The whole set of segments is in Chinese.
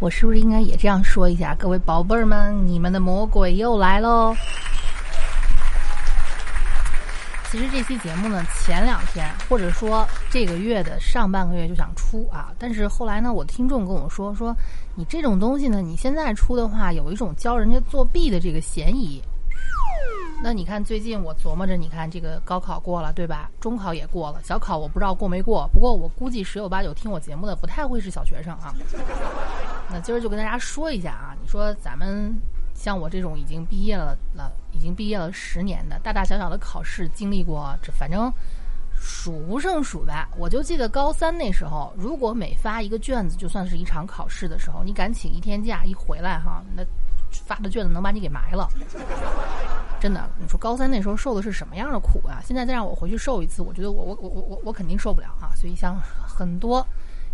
我是不是应该也这样说一下？各位宝贝儿们，你们的魔鬼又来喽！其实这期节目呢，前两天或者说这个月的上半个月就想出啊，但是后来呢，我听众跟我说说，你这种东西呢，你现在出的话，有一种教人家作弊的这个嫌疑。那你看，最近我琢磨着，你看这个高考过了，对吧？中考也过了，小考我不知道过没过，不过我估计十有八九听我节目的不太会是小学生啊。那今儿就跟大家说一下啊，你说咱们像我这种已经毕业了了，已经毕业了十年的，大大小小的考试经历过，这反正数不胜数吧。我就记得高三那时候，如果每发一个卷子就算是一场考试的时候，你敢请一天假，一回来哈，那发的卷子能把你给埋了。真的，你说高三那时候受的是什么样的苦啊？现在再让我回去受一次，我觉得我我我我我肯定受不了啊！所以像很多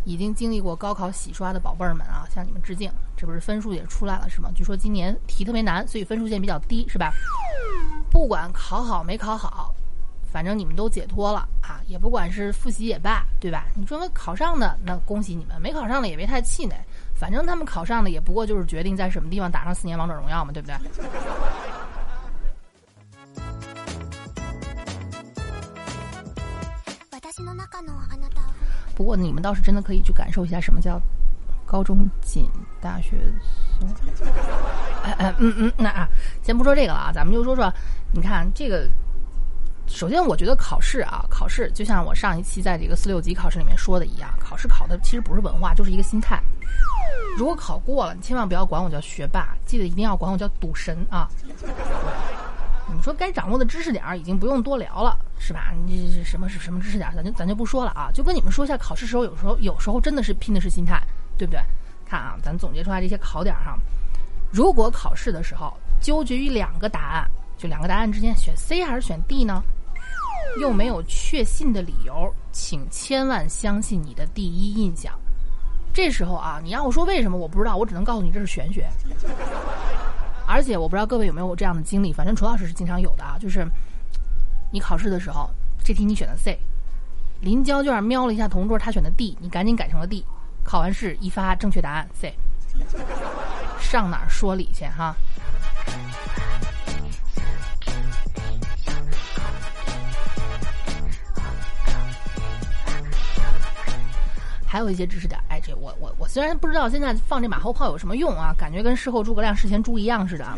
已经经历过高考洗刷的宝贝儿们啊，向你们致敬。这不是分数也出来了是吗？据说今年题特别难，所以分数线比较低是吧？不管考好没考好，反正你们都解脱了啊！也不管是复习也罢，对吧？你说考上的那恭喜你们，没考上的也别太气馁，反正他们考上的也不过就是决定在什么地方打上四年王者荣耀嘛，对不对？私の中のあなたを不过你们倒是真的可以去感受一下什么叫高中进大学送。哎哎嗯嗯，那啊，先不说这个了啊，咱们就说说，你看这个。 首先，我觉得考试啊，考试就像我上一期在这个四六级考试里面说的一样，考试考的其实不是文化，就是一个心态。如果考过了，你千万不要管我叫学霸，记得一定要管我叫赌神啊！你说该掌握的知识点已经不用多聊了，是吧？你这什么是什么知识点，咱就咱就不说了啊。就跟你们说一下，考试时候有时候有时候真的是拼的是心态，对不对？看啊，咱总结出来这些考点儿哈。如果考试的时候纠结于两个答案，就两个答案之间选 C 还是选 D 呢？又没有确信的理由，请千万相信你的第一印象。这时候啊，你让我说为什么，我不知道，我只能告诉你这是玄学。而且我不知道各位有没有这样的经历，反正楚老师是经常有的啊，就是你考试的时候，这题你选的 C，临交卷瞄了一下同桌，他选的 D，你赶紧改成了 D，考完试一发正确答案 C，上哪儿说理去哈？还有一些知识点，哎，这我我我虽然不知道现在放这马后炮有什么用啊，感觉跟事后诸葛亮事前猪一样似的啊，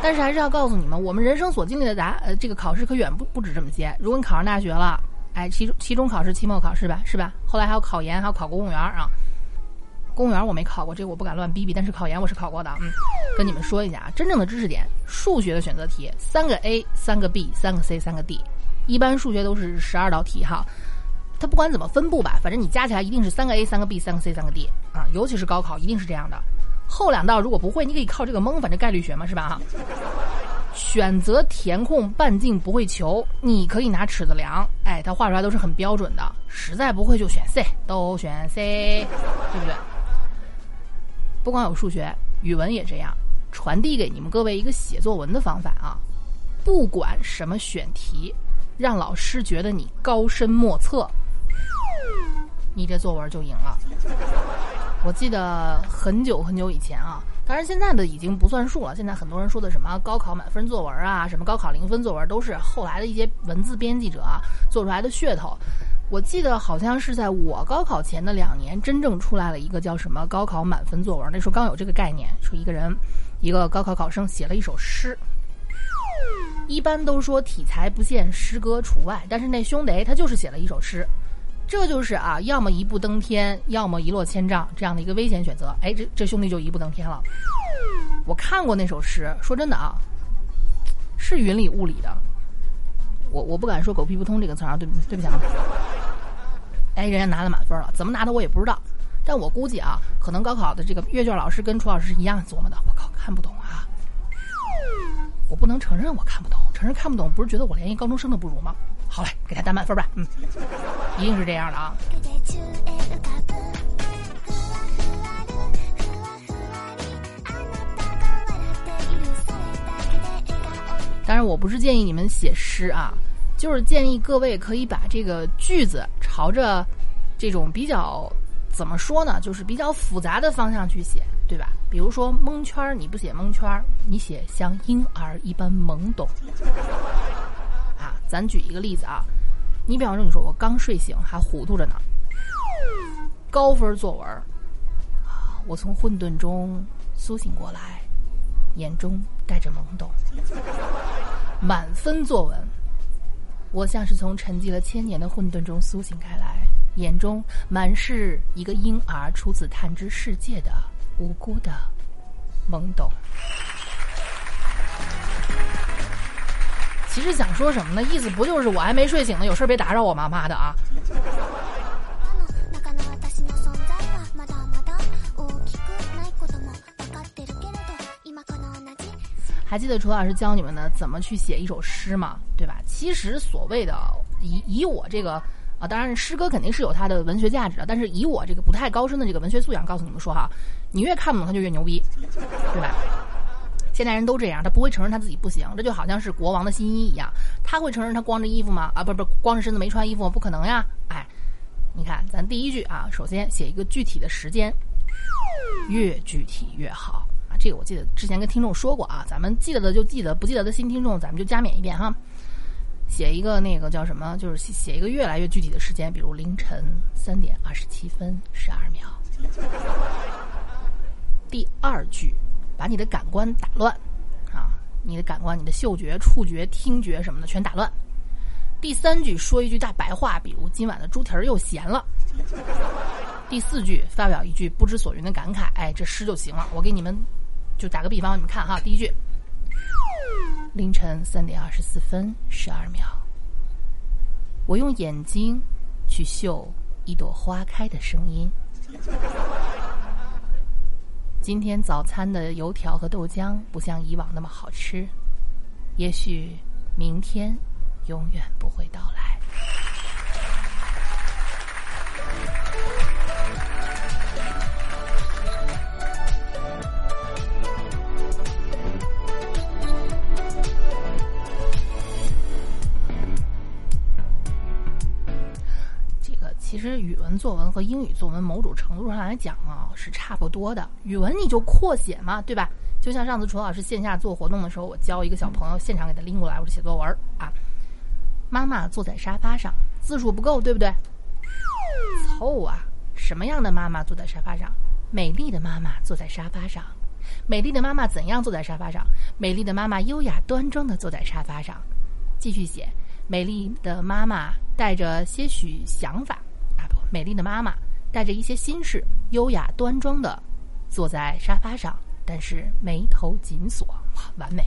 但是还是要告诉你们，我们人生所经历的答呃这个考试可远不不止这么些。如果你考上大学了，哎，期中期中考试、期末考试吧，是吧？后来还有考研，还有考公务员啊。公务员我没考过，这个我不敢乱逼逼，但是考研我是考过的。嗯，跟你们说一下啊，真正的知识点，数学的选择题，三个 A，三个 B，三个 C，三个 D，一般数学都是十二道题哈。它不管怎么分布吧，反正你加起来一定是三个 A、三个 B、三个 C、三个 D 啊，尤其是高考一定是这样的。后两道如果不会，你可以靠这个蒙，反正概率学嘛，是吧？哈。选择填空半径不会求，你可以拿尺子量，哎，它画出来都是很标准的。实在不会就选 C，都选 C，对不对？不光有数学，语文也这样。传递给你们各位一个写作文的方法啊，不管什么选题，让老师觉得你高深莫测。你这作文就赢了。我记得很久很久以前啊，当然现在的已经不算数了。现在很多人说的什么高考满分作文啊，什么高考零分作文，都是后来的一些文字编辑者啊做出来的噱头。我记得好像是在我高考前的两年，真正出来了一个叫什么高考满分作文。那时候刚有这个概念，说一个人，一个高考考生写了一首诗。一般都说体裁不限，诗歌除外，但是那兄弟他就是写了一首诗。这就是啊，要么一步登天，要么一落千丈这样的一个危险选择。哎，这这兄弟就一步登天了。我看过那首诗，说真的啊，是云里雾里的。我我不敢说狗屁不通这个词儿啊，对对不起啊。哎，人家拿了满分了，怎么拿的我也不知道。但我估计啊，可能高考的这个阅卷老师跟楚老师是一样琢磨的。我靠，看不懂啊！我不能承认我看不懂，承认看不懂不是觉得我连一高中生都不如吗？好嘞，给他打满分吧。嗯。一定是这样的啊。で宙へ浮かぶふわふわるふわふわりあなたが笑っているそれだけで笑顔当然，我不是建议你们写诗啊，就是建议各位可以把这个句子朝着这种比较怎么说呢，就是比较复杂的方向去写，对吧？比如说蒙圈儿，你不写蒙圈儿，你写像婴儿一般懵懂。啊，咱举一个例子啊， 你比方说，你说我刚睡醒还糊涂着呢，高分作文啊，我从混沌中苏醒过来，眼中带着懵懂。满分作文，我像是从沉寂了千年的混沌中苏醒开来，眼中满是一个婴儿初次探知世界的无辜的懵懂。其实想说什么呢？意思不就是我还没睡醒呢，有事儿别打扰我妈妈的啊。あの中の私の存在はまだまだ大きくないことも分かってるけれど今この同じ还记得楚老师教你们呢怎么去写一首诗吗？对吧？其实所谓的以以我这个啊，当然诗歌肯定是有它的文学价值的，但是以我这个不太高深的这个文学素养，告诉你们说哈，你越看不懂他就越牛逼，对吧？ 现代人都这样，他不会承认他自己不行，这就好像是国王的新衣一样，他会承认他光着衣服吗？啊，不不，光着身子没穿衣服？不可能呀！哎，你看咱第一句啊，首先写一个具体的时间，越具体越好啊。这个我记得之前跟听众说过啊，咱们记得的就记得，不记得的新听众咱们就加冕一遍哈。写一个那个叫什么，就是写一个越来越具体的时间，比如凌晨三点二十七分十二秒。第二句，把你的感官打乱啊，你的感官，你的嗅觉、触觉、听觉什么的全打乱。第三句说一句大白话，比如今晚的猪蹄儿又咸了。第四句发表一句不知所云的感慨，哎，这诗就行了。我给你们就打个比方，你们看哈，第一句，凌晨三点二十四分十二秒，我用眼睛去嗅一朵花开的声音。今天早餐的油条和豆浆不像以往那么好吃，也许明天永远不会到来。其实语文作文和英语作文某种程度上来讲啊是差不多的。语文你就扩写嘛，对吧？就像上次楚老师线下做活动的时候，我教一个小朋友现场给他拎过来，我说写作文啊。妈妈坐在沙发上，字数不够，对不对？凑啊！什么样的妈妈坐在沙发上？美丽的妈妈坐在沙发上。美丽的妈妈怎样坐在沙发上？美丽的妈妈优雅端庄地坐在沙发上。继续写，美丽的妈妈带着些许想法，美丽的妈妈带着一些心事，优雅端庄地坐在沙发上，但是眉头紧锁，完美。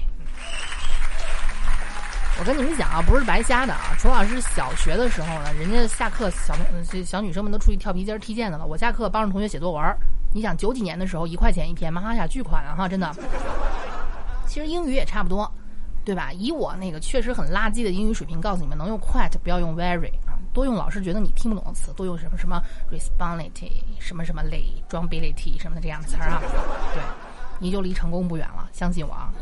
我跟你们讲啊，不是白瞎的啊。楚老师小学的时候呢，人家下课小小女生们都出去跳皮筋、踢毽子了。我下课帮着同学写作文。你想九几年的时候，一块钱一篇，妈呀，巨款啊哈，真的。其实英语也差不多，对吧？以我那个确实很垃圾的英语水平，告诉你们，能用 quite 不要用 very，多用老师觉得你听不懂的词，多用什么什么 responsibility 什么什么 ly，装 ability 什么的这样的词儿啊，对，你就离成功不远了，相信我啊。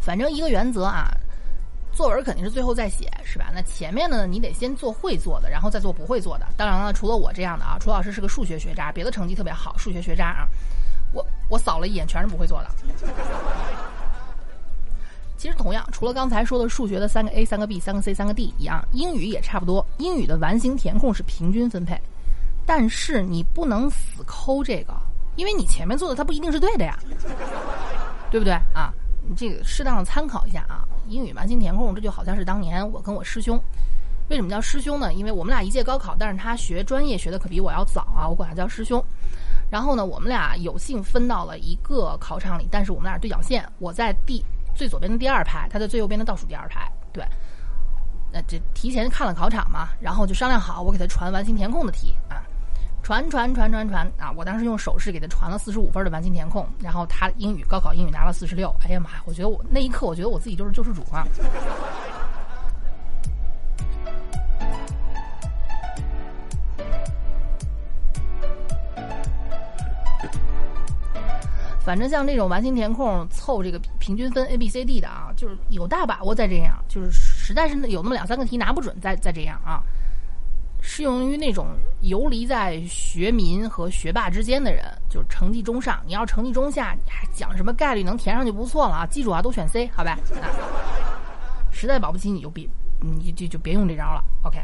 反正一个原则啊，作文肯定是最后再写，是吧？那前面的呢，你得先做会做的，然后再做不会做的。当然了，除了我这样的啊，楚老师是个数学学渣，别的成绩特别好，数学学渣啊，我我扫了一眼，全是不会做的。其实同样，除了刚才说的数学的三个 A、三个 B、三个 C、三个 D 一样，英语也差不多。英语的完形填空是平均分配，但是你不能死抠这个，因为你前面做的它不一定是对的呀，对不对啊？这个适当的参考一下啊。英语完形填空，这就好像是当年我跟我师兄，为什么叫师兄呢？因为我们俩一届高考，但是他学专业学的可比我要早啊，我管他叫师兄。然后呢，我们俩有幸分到了一个考场里，但是我们俩对角线，我在第最左边的第二排，他在最右边的倒数第二排。对，那这提前看了考场嘛，然后就商量好，我给他传完形填空的题啊。传传传传传啊！我当时用手势给他传了四十五分的完形填空，然后他英语高考英语拿了四十六。哎呀妈呀！我觉得我那一刻，我觉得我自己就是救世主啊！反正像这种完形填空凑这个平均分 A B C D 的啊，就是有大把握再这样，就是实在是有那么两三个题拿不准再再这样啊。适用于那种游离在学民和学霸之间的人，就是成绩中上。你要成绩中下，你还讲什么概率能填上就不错了啊！记住啊，都选 C 好吧？啊，实在保不齐你就别你就就别用这招了。OK。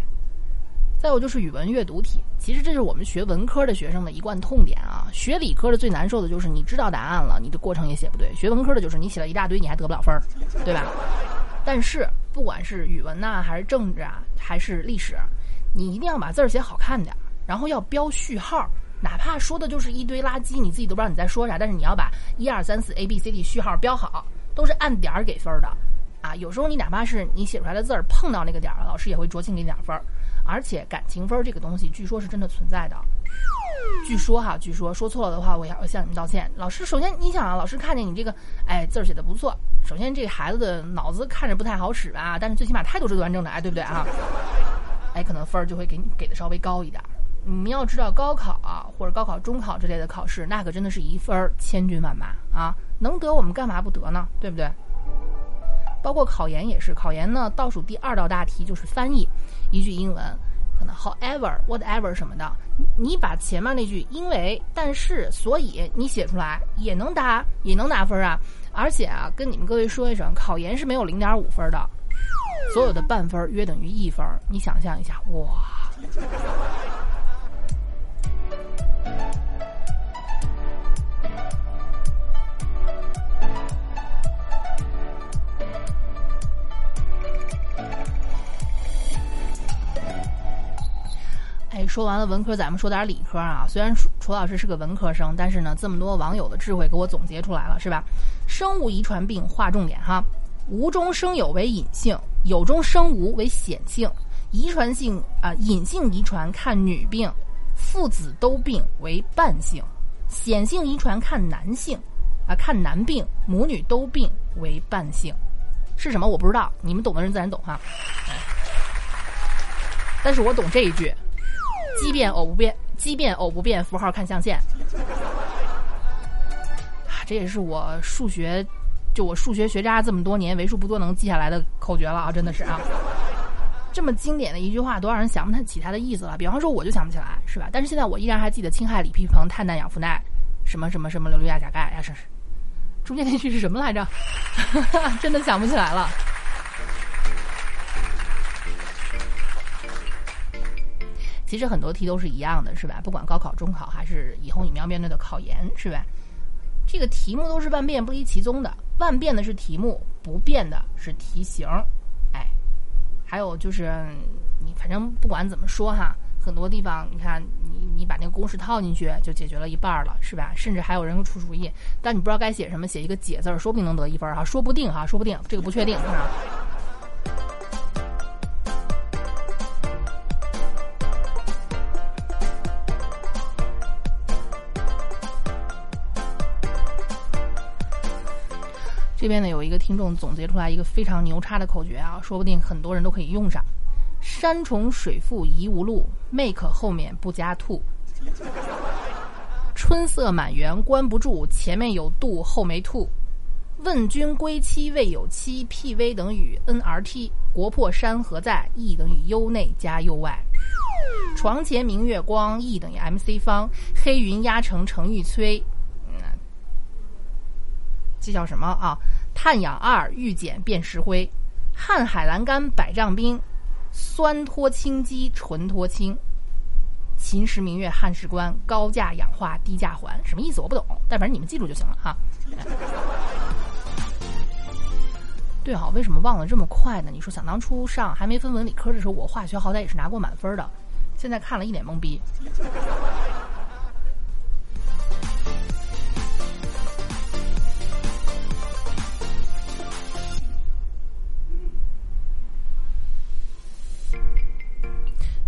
再有就是语文阅读题，其实这是我们学文科的学生的一贯痛点啊。学理科的最难受的就是你知道答案了，你的过程也写不对；学文科的就是你写了一大堆，你还得不了分儿，对吧？但是不管是语文呐，还是政治啊，还是历史，你一定要把字儿写好看点儿，然后要标序号，哪怕说的就是一堆垃圾，你自己都不知道你在说啥，但是你要把一二三四 A B C D 序号标好，都是按点儿给分的啊。有时候你哪怕是你写出来的字儿碰到那个点儿了，老师也会酌情给你点分儿。而且感情分儿这个东西，据说是真的存在的。据说哈，据说说错了的话，我要向你们道歉。老师，首先你想啊，老师看见你这个，哎，字儿写的不错。首先这孩子的脑子看着不太好使吧，但是最起码态度是端正的，哎，对不对啊？可能分儿就会给你给的稍微高一点。你们要知道，高考啊，或者高考、中考之类的考试，那可真的是一分千军万马啊，能得我们干嘛不得呢？对不对？包括考研也是，考研呢倒数第二道大题就是翻译一句英文，可能 however whatever 什么的，你把前面那句因为但是所以你写出来也能答也能拿分啊！而且啊，跟你们各位说一声，考研是没有零点五分的，所有的半分约等于一分，你想象一下，哇！哎，说完了文科，咱们说点理科啊。虽然楚老师是个文科生，但是呢，这么多网友的智慧给我总结出来了，是吧？生物遗传病划重点哈，无中生有为隐性，有中生无为显性。遗传性啊，隐性遗传看女病，父子都病为伴性；显性遗传看男性，啊，看男病，母女都病为伴性。是什么？我不知道，你们懂的人自然懂哈。但是我懂这一句。奇变偶不变，奇变偶不变，符号看象限。啊，这也是我数学，就我数学学渣这么多年为数不多能记下来的口诀了啊！真的是啊，这么经典的一句话，都让人想不起它的意思了。比方说，我就想不起来，是吧？但是现在我依然还记得氢氦锂铍硼碳氮氧氟氖，什么什么什么硫氯氩钾钙呀，是是。中间那句是什么来着？真的想不起来了。其实很多题都是一样的，是吧？不管高考、中考，还是以后你们要面对的考研，是吧？这个题目都是万变不离其宗的，万变的是题目，不变的是题型。哎，还有就是你反正不管怎么说哈，很多地方你看你你把那个公式套进去就解决了一半了，是吧？甚至还有人会出主意，但你不知道该写什么，写一个解字儿，说不定能得一分哈，说不定哈，说不定这个不确定啊。这边呢有一个听众总结出来一个非常牛叉的口诀啊，说不定很多人都可以用上。山重水复疑无路，make 后面不加 to。春色满园关不住，前面有度后没 to。问君归期未有期，P V 等于 N R T。国破山河在，E 等于 U 内加 U 外。床前明月光，E 等于 M C 方。黑云压城城欲摧。这叫什么啊？碳氧二遇碱变石灰，瀚海阑干百丈冰，酸脱氢基纯脱氢。秦时明月汉时关，高价氧化低价还。什么意思？我不懂，但反正你们记住就行了哈。对哈，为什么忘了这么快呢？你说想当初上还没分文理科的时候，我化学好歹也是拿过满分的，现在看了一脸懵逼。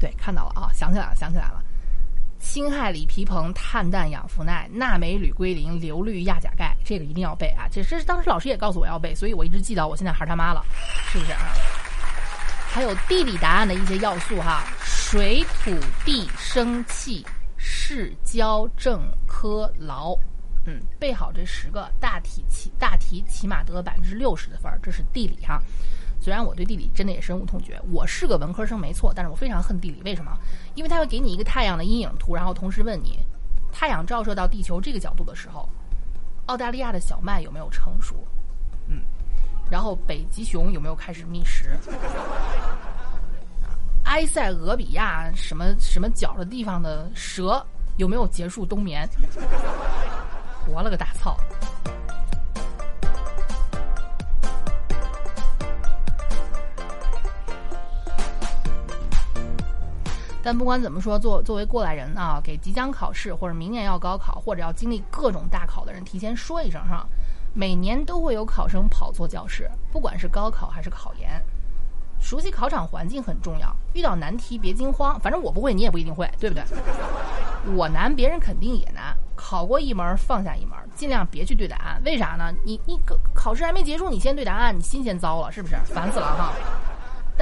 对看到了啊，想起来了，想起来了。氢氦锂铍硼碳氮氧氟氖钠镁铝硅磷硫氯氩钾钙，这个一定要背啊！这这是当时老师也告诉我要背，所以我一直记到我现在孩儿他妈了，是不是啊？还有地理答案的一些要素哈，水土地生气市交正科劳，嗯，背好这十个大题起大题起码得百分之六十的分儿，这是地理哈。虽然我对地理真的也深恶痛绝，我是个文科生没错，但是我非常恨地理。为什么？因为它会给你一个太阳的阴影图，然后同时问你，太阳照射到地球这个角度的时候，澳大利亚的小麦有没有成熟？嗯，然后北极熊有没有开始觅食？埃塞俄比亚什么什么角的地方的蛇有没有结束冬眠？活了个大操！但不管怎么说，作作为过来人啊，给即将考试或者明年要高考或者要经历各种大考的人提前说一声哈，每年都会有考生跑错教室，不管是高考还是考研，熟悉考场环境很重要。遇到难题别惊慌，反正我不会，你也不一定会，对不对？我难，别人肯定也难。考过一门放下一门，尽量别去对答案。为啥呢？你你考试还没结束，你先对答案，你心先糟了，是不是？烦死了哈！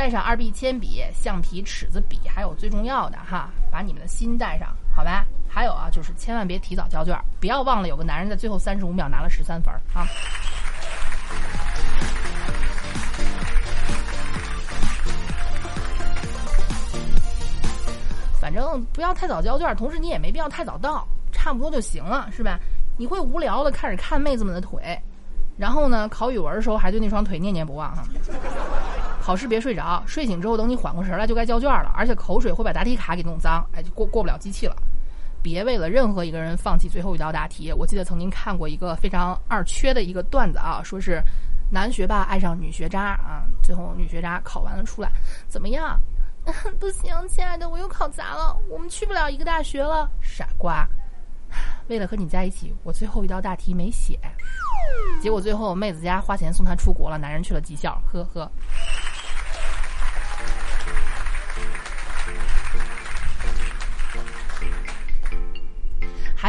带上二 B 铅笔、橡皮、尺子、笔，还有最重要的哈，把你们的心带上，好吧？还有啊，就是千万别提早交卷，不要忘了有个男人在最后三十五秒拿了十三分啊！反正不要太早交卷，同时你也没必要太早到，差不多就行了，是吧？你会无聊的开始看妹子们的腿，然后呢，考语文的时候还对那双腿念念不忘哈。考试别睡着，睡醒之后等你缓过神来就该交卷了，而且口水会把答题卡给弄脏，哎，就过过不了机器了。别为了任何一个人放弃最后一道大题。我记得曾经看过一个非常二缺的一个段子啊，说是男学霸爱上女学渣啊，最后女学渣考完了出来怎么样？不行，亲爱的，我又考砸了，我们去不了一个大学了。傻瓜，为了和你在一起，我最后一道大题没写，结果最后妹子家花钱送他出国了，男人去了技校，呵呵。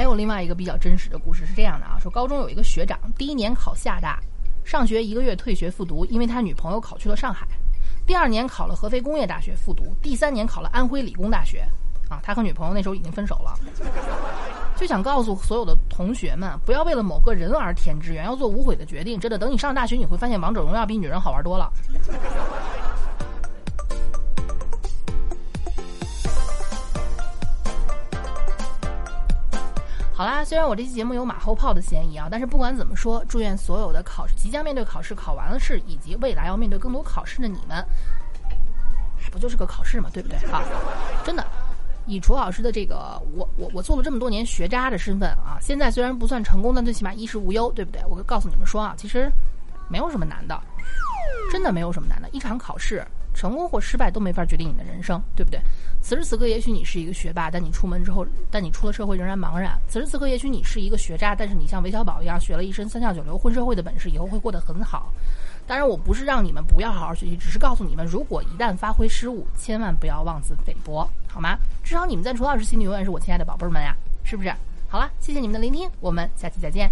还有另外一个比较真实的故事是这样的啊，说高中有一个学长，第一年考厦大，上学一个月退学复读，因为他女朋友考去了上海；第二年考了合肥工业大学复读，第三年考了安徽理工大学。啊，他和女朋友那时候已经分手了，就想告诉所有的同学们，不要为了某个人而填志愿，要做无悔的决定。真的，等你上大学，你会发现王者荣耀比女人好玩多了。好啦，虽然我这期节目有马后炮的嫌疑啊，但是不管怎么说，祝愿所有的考即将面对考试、考完了试，以及未来要面对更多考试的你们，不就是个考试嘛，对不对？啊，真的，以楚老师的这个，我我我做了这么多年学渣的身份啊，现在虽然不算成功，但最起码衣食无忧，对不对？我告诉你们说啊，其实没有什么难的，真的没有什么难的，一场考试。成功或失败都没法决定你的人生，对不对？此时此刻，也许你是一个学霸，但你出门之后，但你出了社会仍然茫然。此时此刻，也许你是一个学渣，但是你像韦小宝一样学了一身三教九流混社会的本事，以后会过得很好。当然，我不是让你们不要好好学习，只是告诉你们，如果一旦发挥失误，千万不要妄自菲薄，好吗？至少你们在楚老师心里永远是我亲爱的宝贝儿们呀，是不是？好了，谢谢你们的聆听，我们下期再见。